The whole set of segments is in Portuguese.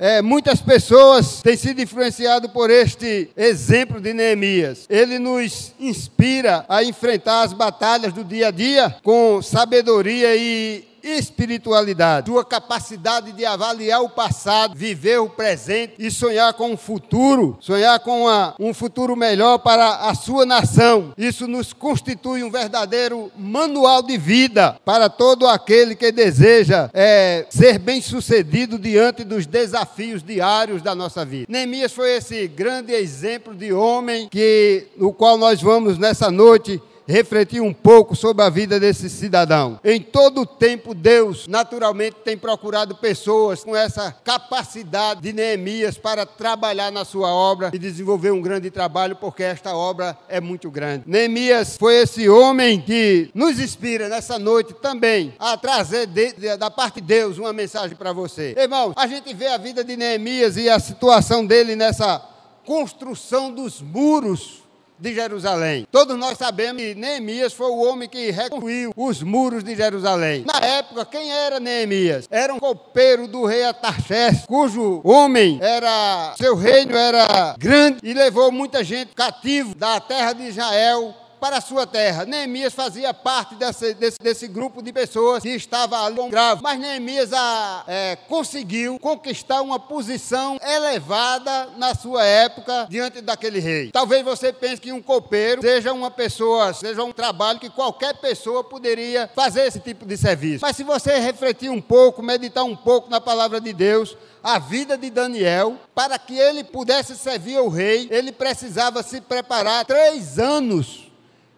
é, muitas pessoas têm sido influenciadas por este exemplo de Neemias. Ele nos inspira a enfrentar as batalhas do dia a dia com sabedoria e espiritualidade, tua capacidade de avaliar o passado, viver o presente e sonhar com o futuro, sonhar com uma, um futuro melhor para a sua nação. Isso nos constitui um verdadeiro manual de vida para todo aquele que deseja é, ser bem sucedido diante dos desafios diários da nossa vida. Neemias foi esse grande exemplo de homem que, no qual nós vamos nessa noite refletir um pouco sobre a vida desse cidadão. Em todo o tempo, Deus naturalmente tem procurado pessoas com essa capacidade de Neemias para trabalhar na sua obra e desenvolver um grande trabalho, porque esta obra é muito grande. Neemias foi esse homem que nos inspira nessa noite também a trazer de, de, da parte de Deus uma mensagem para você. Irmãos, a gente vê a vida de Neemias e a situação dele nessa construção dos muros de Jerusalém. Todos nós sabemos que Neemias foi o homem que reconstruiu os muros de Jerusalém. Na época, quem era Neemias? Era um copeiro do rei Atarxés, cujo homem era, seu reino era grande e levou muita gente cativo da terra de Israel para a sua terra. Neemias fazia parte desse, desse, desse grupo de pessoas que estava ali grave. Mas Neemias a, é, conseguiu conquistar uma posição elevada na sua época diante daquele rei. Talvez você pense que um copeiro seja uma pessoa, seja um trabalho que qualquer pessoa poderia fazer esse tipo de serviço. Mas se você refletir um pouco, meditar um pouco na palavra de Deus, a vida de Daniel, para que ele pudesse servir ao rei, ele precisava se preparar três anos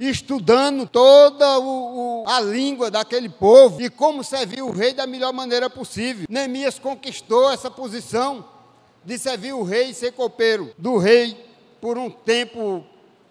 estudando toda o, o, a língua daquele povo e como servir o rei da melhor maneira possível. Neemias conquistou essa posição de servir o rei e ser copeiro do rei por um tempo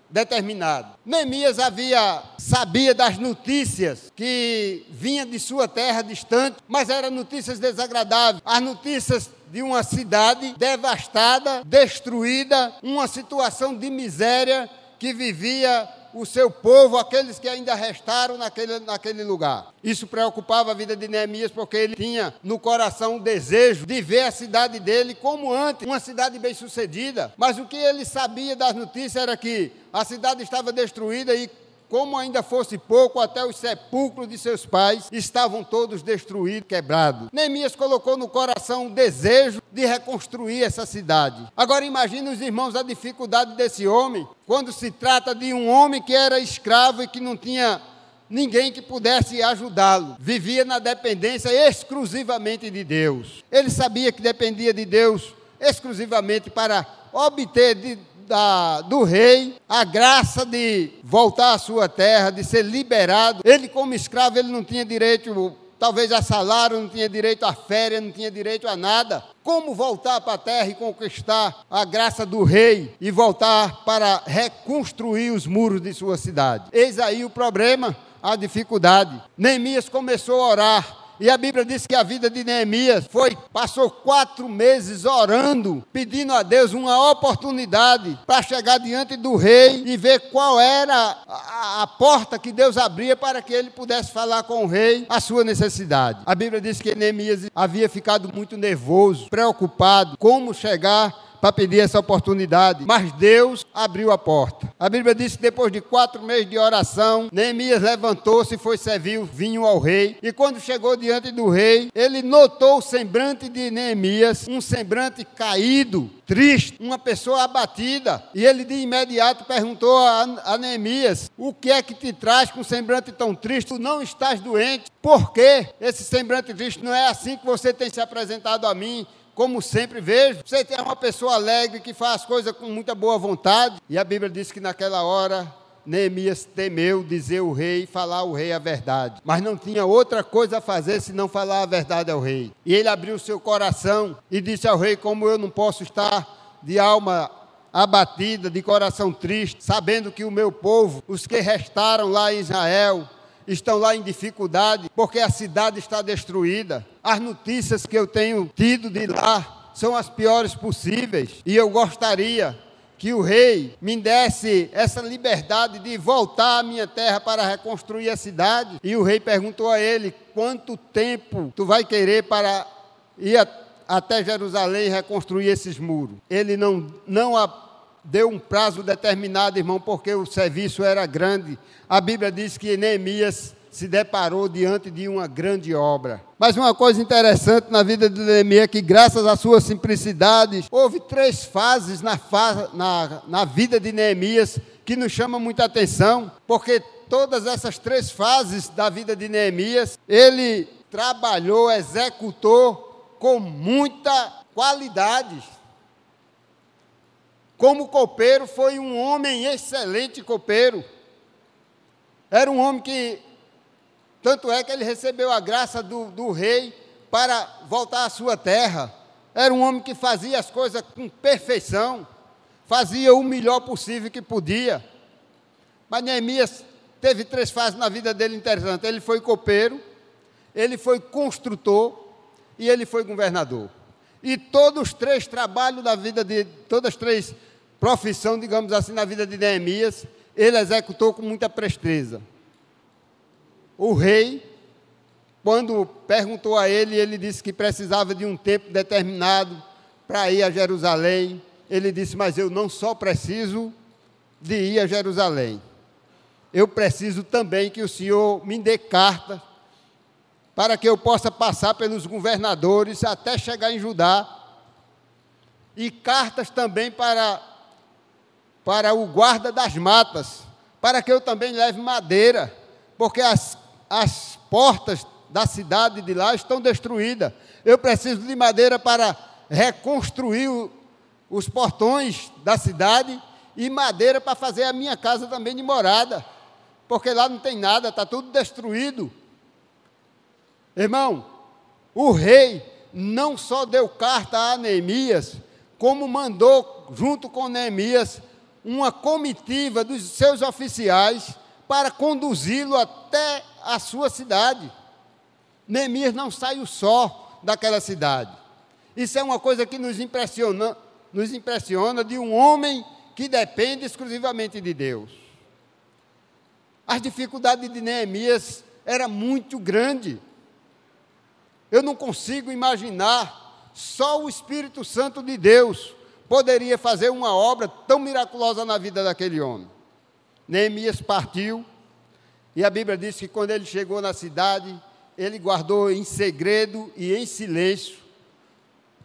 determinado. Neemias havia sabia das notícias que vinha de sua terra distante, mas eram notícias desagradáveis, as notícias de uma cidade devastada, destruída, uma situação de miséria que vivia o seu povo, aqueles que ainda restaram naquele, naquele lugar. Isso preocupava a vida de Neemias, porque ele tinha no coração o desejo de ver a cidade dele como antes, uma cidade bem-sucedida. Mas o que ele sabia das notícias era que a cidade estava destruída e como ainda fosse pouco, até os sepulcros de seus pais estavam todos destruídos, quebrados. Neemias colocou no coração o desejo de reconstruir essa cidade. Agora imagine os irmãos a dificuldade desse homem, quando se trata de um homem que era escravo e que não tinha ninguém que pudesse ajudá-lo. Vivia na dependência exclusivamente de Deus. Ele sabia que dependia de Deus exclusivamente para obter de, da, do rei a graça de voltar à sua terra, de ser liberado. Ele, como escravo, ele não tinha direito, talvez a salário, não tinha direito a férias, não tinha direito a nada. Como voltar para a terra e conquistar a graça do rei e voltar para reconstruir os muros de sua cidade? Eis aí o problema, a dificuldade. Neemias começou a orar e a Bíblia diz que a vida de Neemias foi, passou quatro meses orando, pedindo a Deus uma oportunidade para chegar diante do rei e ver qual era a, a, porta que Deus abria para que ele pudesse falar com o rei a sua necessidade. A Bíblia diz que Neemias havia ficado muito nervoso, preocupado, como chegar para pedir essa oportunidade, mas Deus abriu a porta. A Bíblia diz que depois de quatro meses de oração, Neemias levantou-se e foi servir o vinho ao rei. E quando chegou diante do rei, ele notou o semblante de Neemias, um semblante caído, triste, uma pessoa abatida. E ele de imediato perguntou a, Neemias: O que é que te traz com um semblante tão triste? Tu não estás doente? Por quê? Esse semblante triste não é assim que você tem se apresentado a mim como sempre vejo, você é uma pessoa alegre que faz as coisas com muita boa vontade. E a Bíblia diz que naquela hora Neemias temeu dizer ao rei, falar ao rei a verdade. Mas não tinha outra coisa a fazer senão falar a verdade ao rei. E ele abriu seu coração e disse ao rei: Como eu não posso estar de alma abatida, de coração triste, sabendo que o meu povo, os que restaram lá em Israel, estão lá em dificuldade, porque a cidade está destruída. As notícias que eu tenho tido de lá são as piores possíveis, e eu gostaria que o rei me desse essa liberdade de voltar à minha terra para reconstruir a cidade. E o rei perguntou a ele: quanto tempo tu vai querer para ir até Jerusalém reconstruir esses muros. Ele não, não deu um prazo determinado, irmão, porque o serviço era grande. A Bíblia diz que Neemias se deparou diante de uma grande obra. Mas uma coisa interessante na vida de Neemias é que, graças à sua simplicidade, houve três fases na, na, na vida de Neemias que nos chamam muita atenção, porque todas essas três fases da vida de Neemias, ele trabalhou, executou com muita qualidade. Como copeiro, foi um homem excelente copeiro. Era um homem que, tanto é que ele recebeu a graça do, do rei para voltar à sua terra. Era um homem que fazia as coisas com perfeição, fazia o melhor possível que podia. Mas Neemias teve três fases na vida dele interessantes. Ele foi copeiro, ele foi construtor e ele foi governador. E todos os três trabalhos da vida de, todas as três profissões, digamos assim, na vida de Neemias, ele executou com muita presteza. O rei, quando perguntou a ele, ele disse que precisava de um tempo determinado para ir a Jerusalém. Ele disse: Mas eu não só preciso de ir a Jerusalém, eu preciso também que o Senhor me dê carta para que eu possa passar pelos governadores até chegar em Judá, e cartas também para, para o guarda das matas, para que eu também leve madeira, porque as, as portas da cidade de lá estão destruídas. Eu preciso de madeira para reconstruir o, os portões da cidade e madeira para fazer a minha casa também de morada, porque lá não tem nada, está tudo destruído. Irmão, o rei não só deu carta a Neemias, como mandou, junto com Neemias, uma comitiva dos seus oficiais para conduzi-lo até a sua cidade. Neemias não saiu só daquela cidade. Isso é uma coisa que nos impressiona, nos impressiona de um homem que depende exclusivamente de Deus. As dificuldades de Neemias eram muito grandes. Eu não consigo imaginar, só o Espírito Santo de Deus poderia fazer uma obra tão miraculosa na vida daquele homem. Neemias partiu, e a Bíblia diz que quando ele chegou na cidade, ele guardou em segredo e em silêncio,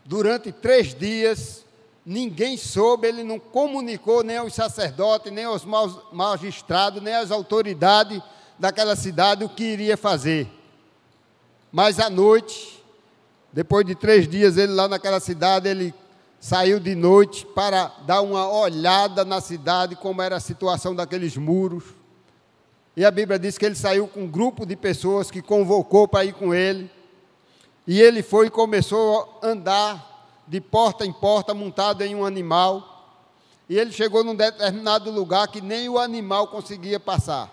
durante três dias, ninguém soube, ele não comunicou nem aos sacerdotes, nem aos magistrados, nem às autoridades daquela cidade o que iria fazer. Mas à noite, depois de três dias, ele lá naquela cidade, ele saiu de noite para dar uma olhada na cidade, como era a situação daqueles muros. E a Bíblia diz que ele saiu com um grupo de pessoas que convocou para ir com ele. E ele foi e começou a andar de porta em porta, montado em um animal. E ele chegou num determinado lugar que nem o animal conseguia passar.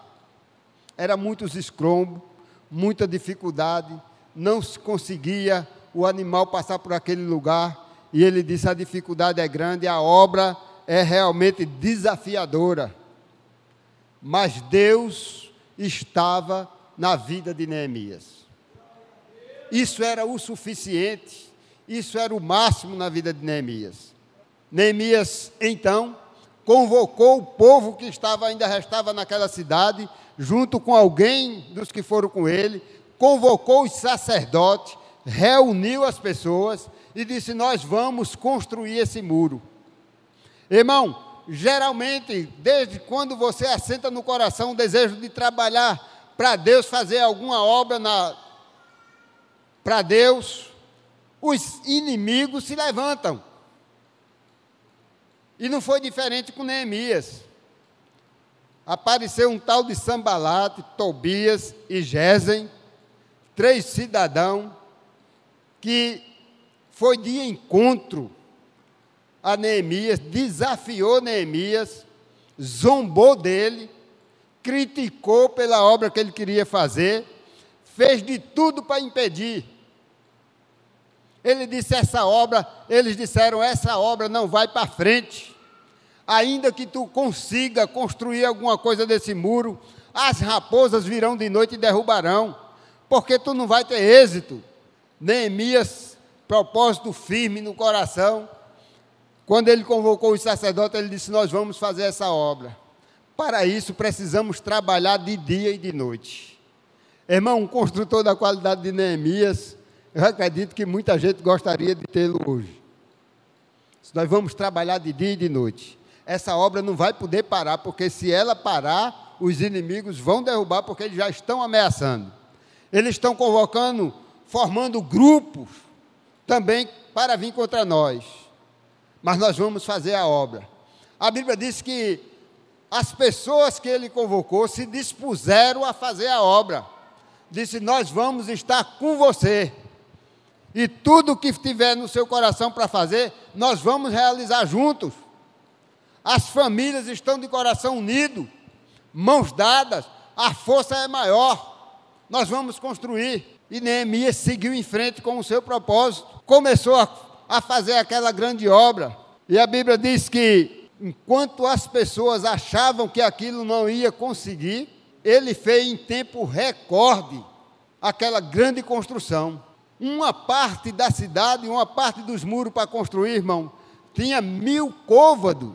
Era muitos escrombos, muita dificuldade não se conseguia o animal passar por aquele lugar. E ele disse: a dificuldade é grande, a obra é realmente desafiadora. Mas Deus estava na vida de Neemias. Isso era o suficiente, isso era o máximo na vida de Neemias. Neemias, então, convocou o povo que estava ainda restava naquela cidade, junto com alguém dos que foram com ele, convocou os sacerdotes, reuniu as pessoas e disse: Nós vamos construir esse muro. Irmão, geralmente, desde quando você assenta no coração o desejo de trabalhar para Deus, fazer alguma obra para Deus, os inimigos se levantam. E não foi diferente com Neemias. Apareceu um tal de Sambalate, Tobias e Gesem, três cidadãos que foi de encontro a Neemias, desafiou Neemias, zombou dele, criticou pela obra que ele queria fazer, fez de tudo para impedir. Ele disse: essa obra, eles disseram: essa obra não vai para frente. Ainda que tu consiga construir alguma coisa desse muro, as raposas virão de noite e derrubarão porque tu não vai ter êxito. Neemias propósito firme no coração. Quando ele convocou os sacerdotes, ele disse: Nós vamos fazer essa obra. Para isso, precisamos trabalhar de dia e de noite. Irmão, um construtor da qualidade de Neemias, eu acredito que muita gente gostaria de tê-lo hoje. Nós vamos trabalhar de dia e de noite. Essa obra não vai poder parar, porque se ela parar, os inimigos vão derrubar, porque eles já estão ameaçando. Eles estão convocando, formando grupos também para vir contra nós. Mas nós vamos fazer a obra. A Bíblia diz que as pessoas que ele convocou se dispuseram a fazer a obra. Disse: Nós vamos estar com você. E tudo que tiver no seu coração para fazer, nós vamos realizar juntos. As famílias estão de coração unido, mãos dadas, a força é maior. Nós vamos construir. E Neemias seguiu em frente com o seu propósito. Começou a, a fazer aquela grande obra. E a Bíblia diz que, enquanto as pessoas achavam que aquilo não ia conseguir, ele fez em tempo recorde aquela grande construção uma parte da cidade, uma parte dos muros para construir, irmão, tinha mil côvados.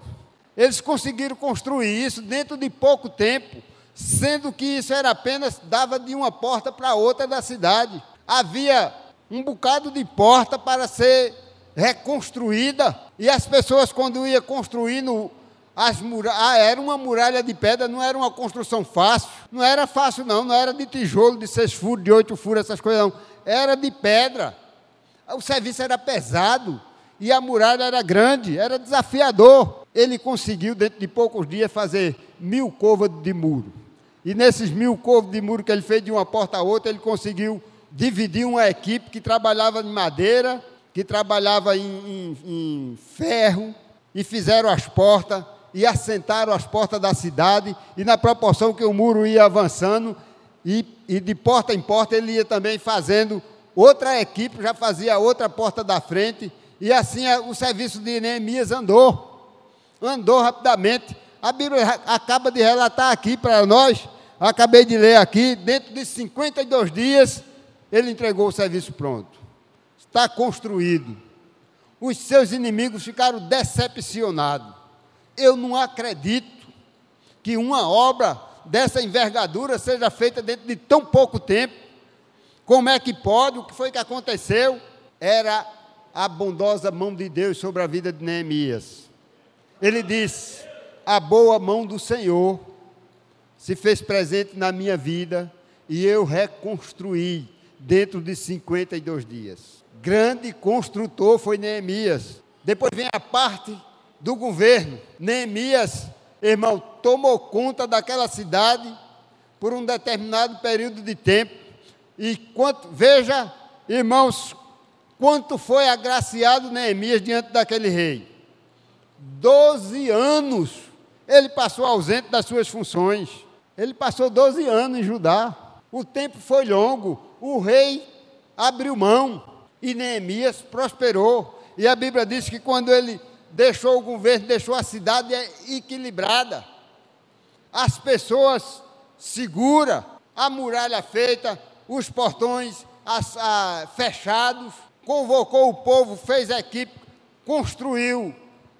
Eles conseguiram construir isso dentro de pouco tempo, sendo que isso era apenas, dava de uma porta para outra da cidade. Havia um bocado de porta para ser reconstruída, e as pessoas, quando iam construindo as muralhas, ah, era uma muralha de pedra, não era uma construção fácil, não era fácil não, não era de tijolo, de seis furos, de oito furos, essas coisas não era de pedra. O serviço era pesado e a muralha era grande, era desafiador. Ele conseguiu, dentro de poucos dias, fazer mil côvados de muro. E nesses mil côvados de muro que ele fez de uma porta a outra, ele conseguiu dividir uma equipe que trabalhava em madeira, que trabalhava em, em, em ferro, e fizeram as portas e assentaram as portas da cidade, e na proporção que o muro ia avançando, e, e de porta em porta ele ia também fazendo, outra equipe já fazia outra porta da frente, e assim o serviço de Neemias andou, andou rapidamente. A Bíblia acaba de relatar aqui para nós, acabei de ler aqui, dentro de 52 dias, ele entregou o serviço pronto. Está construído. Os seus inimigos ficaram decepcionados. Eu não acredito que uma obra dessa envergadura seja feita dentro de tão pouco tempo. Como é que pode? O que foi que aconteceu? Era a bondosa mão de Deus sobre a vida de Neemias. Ele disse: A boa mão do Senhor se fez presente na minha vida e eu reconstruí dentro de 52 dias. Grande construtor foi Neemias. Depois vem a parte do governo. Neemias irmão, tomou conta daquela cidade por um determinado período de tempo. E quanto, veja, irmãos, quanto foi agraciado Neemias diante daquele rei. Doze anos ele passou ausente das suas funções. Ele passou doze anos em Judá. O tempo foi longo. O rei abriu mão e Neemias prosperou. E a Bíblia diz que quando ele deixou o governo, deixou a cidade equilibrada, as pessoas seguras, a muralha feita, os portões as, a, fechados, convocou o povo, fez equipe, construiu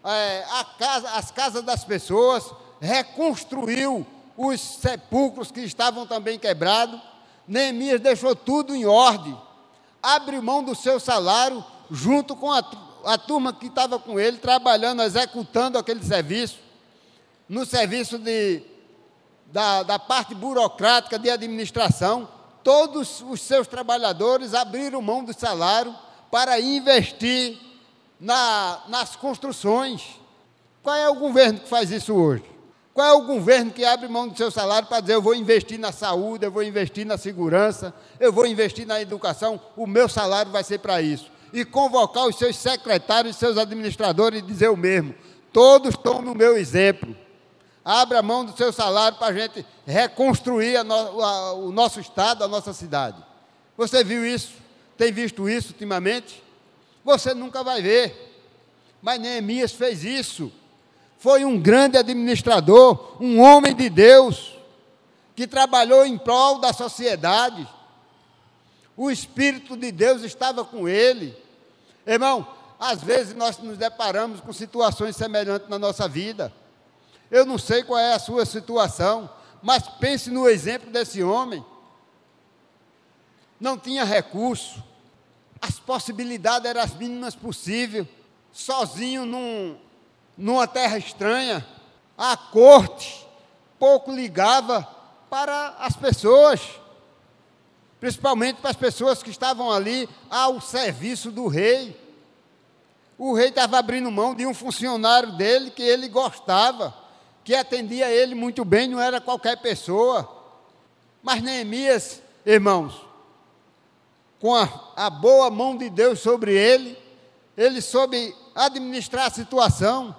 é, casa, as casas das pessoas, reconstruiu os sepulcros que estavam também quebrados. Neemias deixou tudo em ordem, abriu mão do seu salário junto com a a turma que estava com ele, trabalhando, executando aquele serviço, no serviço de, da, da parte burocrática de administração, todos os seus trabalhadores abriram mão do salário para investir na, nas construções. Qual é o governo que faz isso hoje? Qual é o governo que abre mão do seu salário para dizer eu vou investir na saúde, eu vou investir na segurança, eu vou investir na educação, o meu salário vai ser para isso? e convocar os seus secretários seus administradores e dizer o mesmo. Todos tomem o meu exemplo. Abra mão do seu salário para a gente reconstruir no, a, o nosso estado, a nossa cidade. Você viu isso? Tem visto isso ultimamente? Você nunca vai ver. Mas Neemias fez isso. Foi um grande administrador, um homem de Deus, que trabalhou em prol da sociedade o Espírito de Deus estava com ele. Irmão, às vezes nós nos deparamos com situações semelhantes na nossa vida. Eu não sei qual é a sua situação, mas pense no exemplo desse homem. Não tinha recurso, as possibilidades eram as mínimas possíveis, sozinho num, numa terra estranha, a corte pouco ligava para as pessoas, principalmente para as pessoas que estavam ali ao serviço do rei. O rei estava abrindo mão de um funcionário dele que ele gostava, que atendia ele muito bem, não era qualquer pessoa. Mas Neemias, irmãos, com a, a boa mão de Deus sobre ele, ele soube administrar a situação,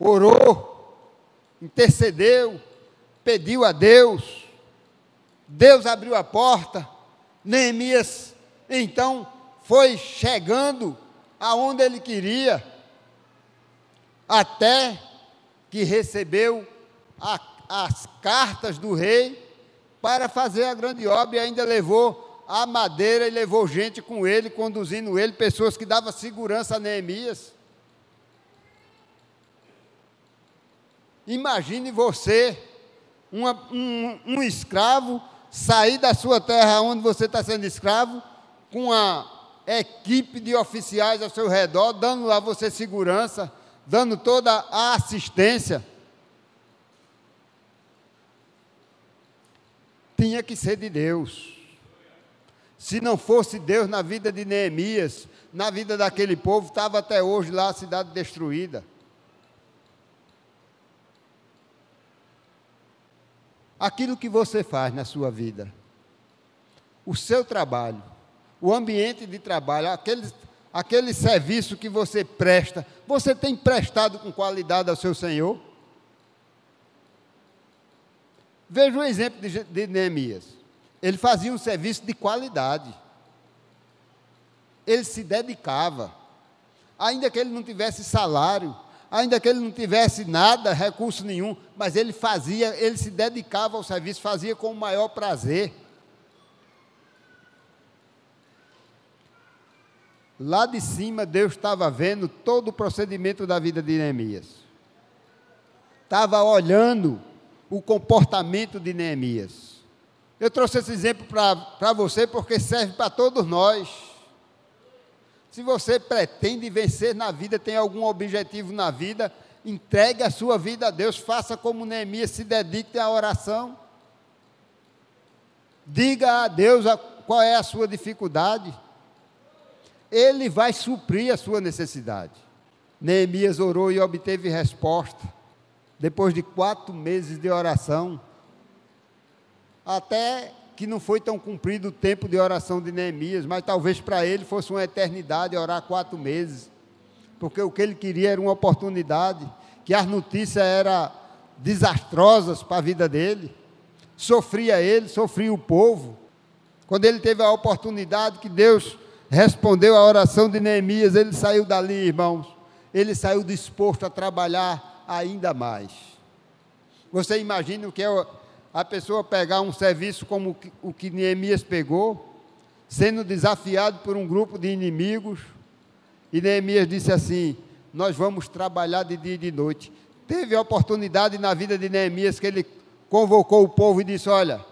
orou, intercedeu, pediu a Deus, Deus abriu a porta, Neemias então foi chegando aonde ele queria, até que recebeu a, as cartas do rei para fazer a grande obra e ainda levou a madeira e levou gente com ele, conduzindo ele, pessoas que davam segurança a Neemias. Imagine você, uma, um, um escravo, sair da sua terra onde você está sendo escravo, com a equipe de oficiais ao seu redor, dando a você segurança, dando toda a assistência. Tinha que ser de Deus. Se não fosse Deus na vida de Neemias, na vida daquele povo, estava até hoje lá a cidade destruída. Aquilo que você faz na sua vida, o seu trabalho, o ambiente de trabalho, aquele, aquele serviço que você presta, você tem prestado com qualidade ao seu Senhor? Veja o exemplo de, de Neemias. Ele fazia um serviço de qualidade. Ele se dedicava. Ainda que ele não tivesse salário, ainda que ele não tivesse nada, recurso nenhum, mas ele fazia, ele se dedicava ao serviço, fazia com o maior prazer. Lá de cima, Deus estava vendo todo o procedimento da vida de Neemias. Estava olhando o comportamento de Neemias. Eu trouxe esse exemplo para você porque serve para todos nós. Se você pretende vencer na vida, tem algum objetivo na vida, entregue a sua vida a Deus, faça como Neemias, se dedique à oração. Diga a Deus qual é a sua dificuldade. Ele vai suprir a sua necessidade. Neemias orou e obteve resposta. Depois de quatro meses de oração, até que não foi tão cumprido o tempo de oração de Neemias, mas talvez para ele fosse uma eternidade orar quatro meses, porque o que ele queria era uma oportunidade, que as notícias eram desastrosas para a vida dele, sofria ele, sofria o povo. Quando ele teve a oportunidade que Deus respondeu a oração de Neemias, ele saiu dali, irmãos. Ele saiu disposto a trabalhar ainda mais. Você imagina o que é a pessoa pegar um serviço como o que Neemias pegou, sendo desafiado por um grupo de inimigos, e Neemias disse assim: Nós vamos trabalhar de dia e de noite. Teve a oportunidade na vida de Neemias que ele convocou o povo e disse: Olha,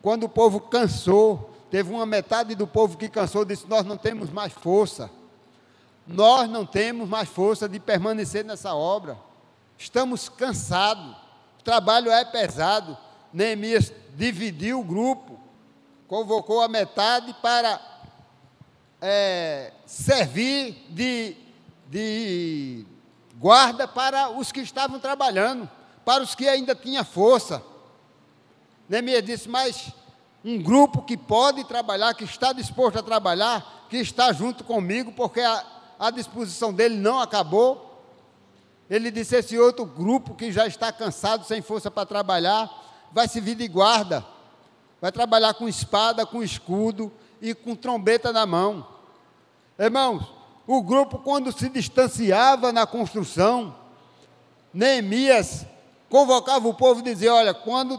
quando o povo cansou, Teve uma metade do povo que cansou, disse: Nós não temos mais força. Nós não temos mais força de permanecer nessa obra. Estamos cansados. Trabalho é pesado. Neemias dividiu o grupo, convocou a metade para é, servir de, de guarda para os que estavam trabalhando, para os que ainda tinham força. Neemias disse: Mas um grupo que pode trabalhar, que está disposto a trabalhar, que está junto comigo, porque a, a disposição dele não acabou. Ele disse: esse outro grupo que já está cansado, sem força para trabalhar, vai servir de guarda, vai trabalhar com espada, com escudo e com trombeta na mão. Irmãos, o grupo, quando se distanciava na construção, Neemias convocava o povo e dizia: Olha, quando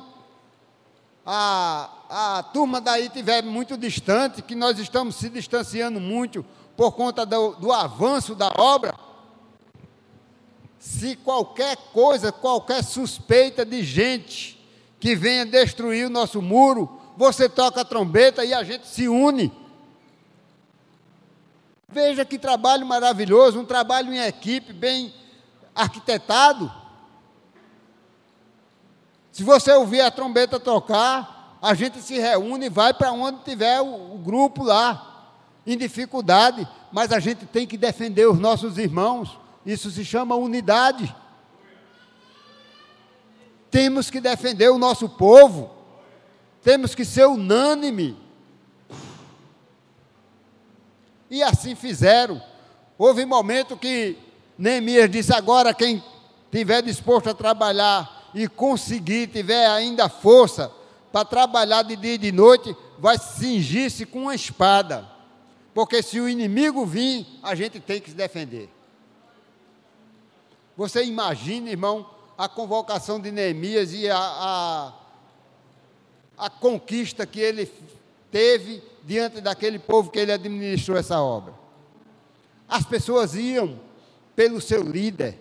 a, a turma daí estiver muito distante, que nós estamos se distanciando muito, por conta do, do avanço da obra, se qualquer coisa, qualquer suspeita de gente que venha destruir o nosso muro, você toca a trombeta e a gente se une. Veja que trabalho maravilhoso, um trabalho em equipe, bem arquitetado. Se você ouvir a trombeta tocar, a gente se reúne e vai para onde tiver o, o grupo lá, em dificuldade, mas a gente tem que defender os nossos irmãos. Isso se chama unidade. Temos que defender o nosso povo. Temos que ser unânime. E assim fizeram. Houve um momento que Neemias disse: agora quem tiver disposto a trabalhar e conseguir, tiver ainda força para trabalhar de dia e de noite, vai cingir-se com uma espada. Porque se o inimigo vir, a gente tem que se defender. Você imagina, irmão, a convocação de Neemias e a, a, a conquista que ele teve diante daquele povo que ele administrou essa obra. As pessoas iam pelo seu líder.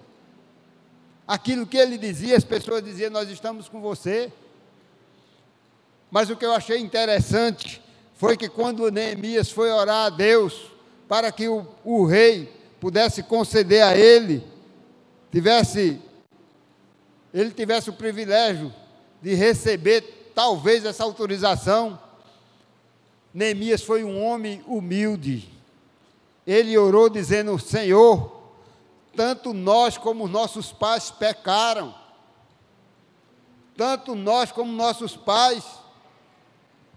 Aquilo que ele dizia, as pessoas diziam: Nós estamos com você. Mas o que eu achei interessante foi que quando Neemias foi orar a Deus para que o, o rei pudesse conceder a ele, tivesse, ele tivesse o privilégio de receber talvez essa autorização, Neemias foi um homem humilde. Ele orou dizendo: Senhor, tanto nós como nossos pais pecaram, tanto nós como nossos pais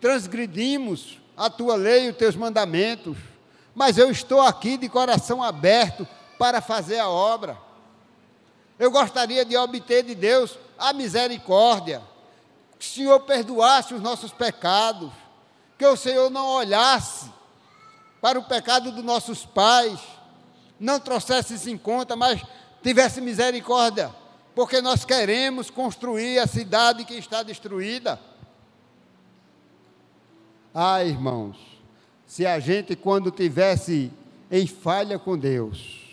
transgredimos a tua lei e os teus mandamentos, mas eu estou aqui de coração aberto para fazer a obra. Eu gostaria de obter de Deus a misericórdia, que o Senhor perdoasse os nossos pecados, que o Senhor não olhasse para o pecado dos nossos pais, não trouxesse isso em conta, mas tivesse misericórdia, porque nós queremos construir a cidade que está destruída. Ah, irmãos, se a gente, quando tivesse em falha com Deus,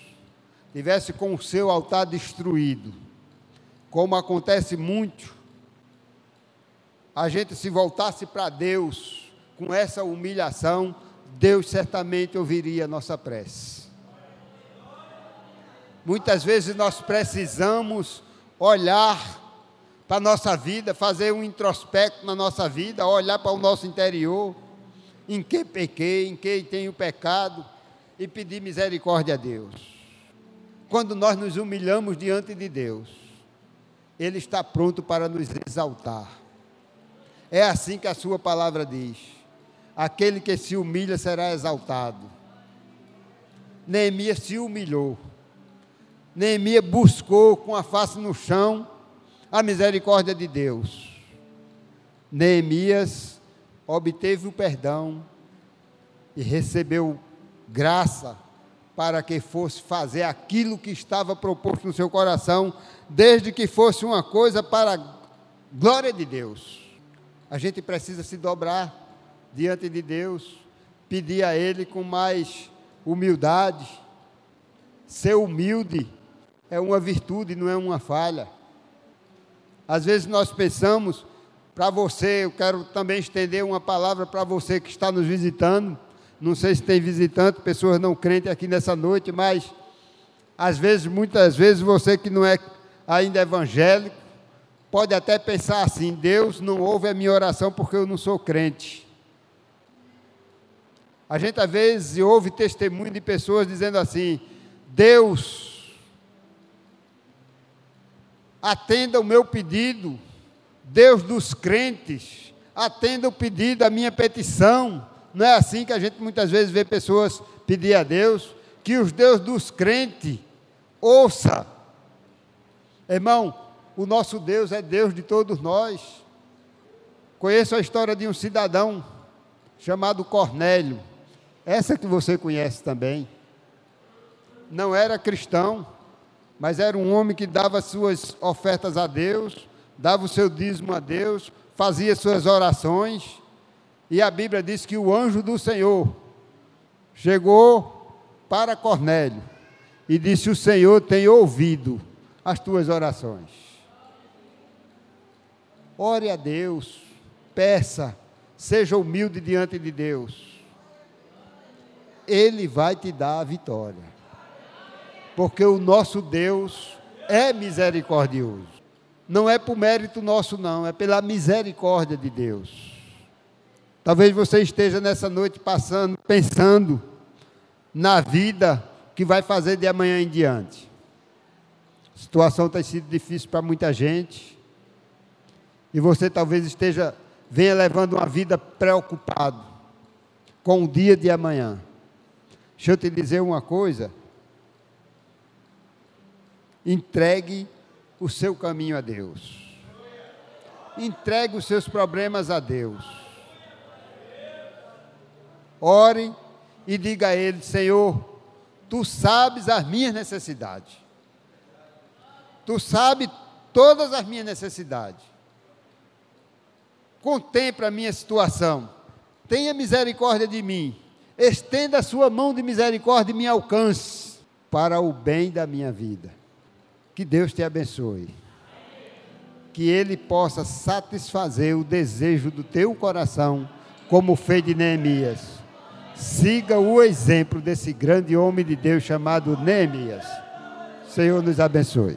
tivesse com o seu altar destruído, como acontece muito, a gente se voltasse para Deus, com essa humilhação, Deus certamente ouviria a nossa prece. Muitas vezes nós precisamos olhar para a nossa vida, fazer um introspecto na nossa vida, olhar para o nosso interior, em que pequei, em que tenho pecado, e pedir misericórdia a Deus. Quando nós nos humilhamos diante de Deus, Ele está pronto para nos exaltar. É assim que a Sua palavra diz aquele que se humilha será exaltado. Neemias se humilhou. Neemias buscou com a face no chão a misericórdia de Deus. Neemias obteve o perdão e recebeu graça para que fosse fazer aquilo que estava proposto no seu coração, desde que fosse uma coisa para a glória de Deus. A gente precisa se dobrar diante de Deus, pedir a Ele com mais humildade. Ser humilde é uma virtude, não é uma falha. Às vezes nós pensamos, para você, eu quero também estender uma palavra para você que está nos visitando. Não sei se tem visitante, pessoas não crentes aqui nessa noite, mas às vezes, muitas vezes, você que não é ainda evangélico, pode até pensar assim: Deus não ouve a minha oração porque eu não sou crente. A gente às vezes ouve testemunho de pessoas dizendo assim: Deus, atenda o meu pedido, Deus dos crentes, atenda o pedido, a minha petição. Não é assim que a gente muitas vezes vê pessoas pedir a Deus, que os Deus dos crentes ouça. Irmão, o nosso Deus é Deus de todos nós. Conheço a história de um cidadão chamado Cornélio essa que você conhece também. Não era cristão, mas era um homem que dava suas ofertas a Deus, dava o seu dízimo a Deus, fazia suas orações. E a Bíblia diz que o anjo do Senhor chegou para Cornélio e disse: O Senhor tem ouvido as tuas orações. Ore a Deus, peça, seja humilde diante de Deus. Ele vai te dar a vitória. Porque o nosso Deus é misericordioso. Não é por mérito nosso, não, é pela misericórdia de Deus. Talvez você esteja nessa noite passando, pensando na vida que vai fazer de amanhã em diante. A situação tem sido difícil para muita gente. E você talvez esteja, venha levando uma vida preocupado com o dia de amanhã. Deixa eu te dizer uma coisa. Entregue o seu caminho a Deus. Entregue os seus problemas a Deus. Ore e diga a Ele: Senhor, tu sabes as minhas necessidades. Tu sabes todas as minhas necessidades. Contempla a minha situação. Tenha misericórdia de mim. Estenda a sua mão de misericórdia e me alcance para o bem da minha vida. Que Deus te abençoe. Que Ele possa satisfazer o desejo do teu coração, como fez de Neemias. Siga o exemplo desse grande homem de Deus chamado Neemias. Senhor nos abençoe.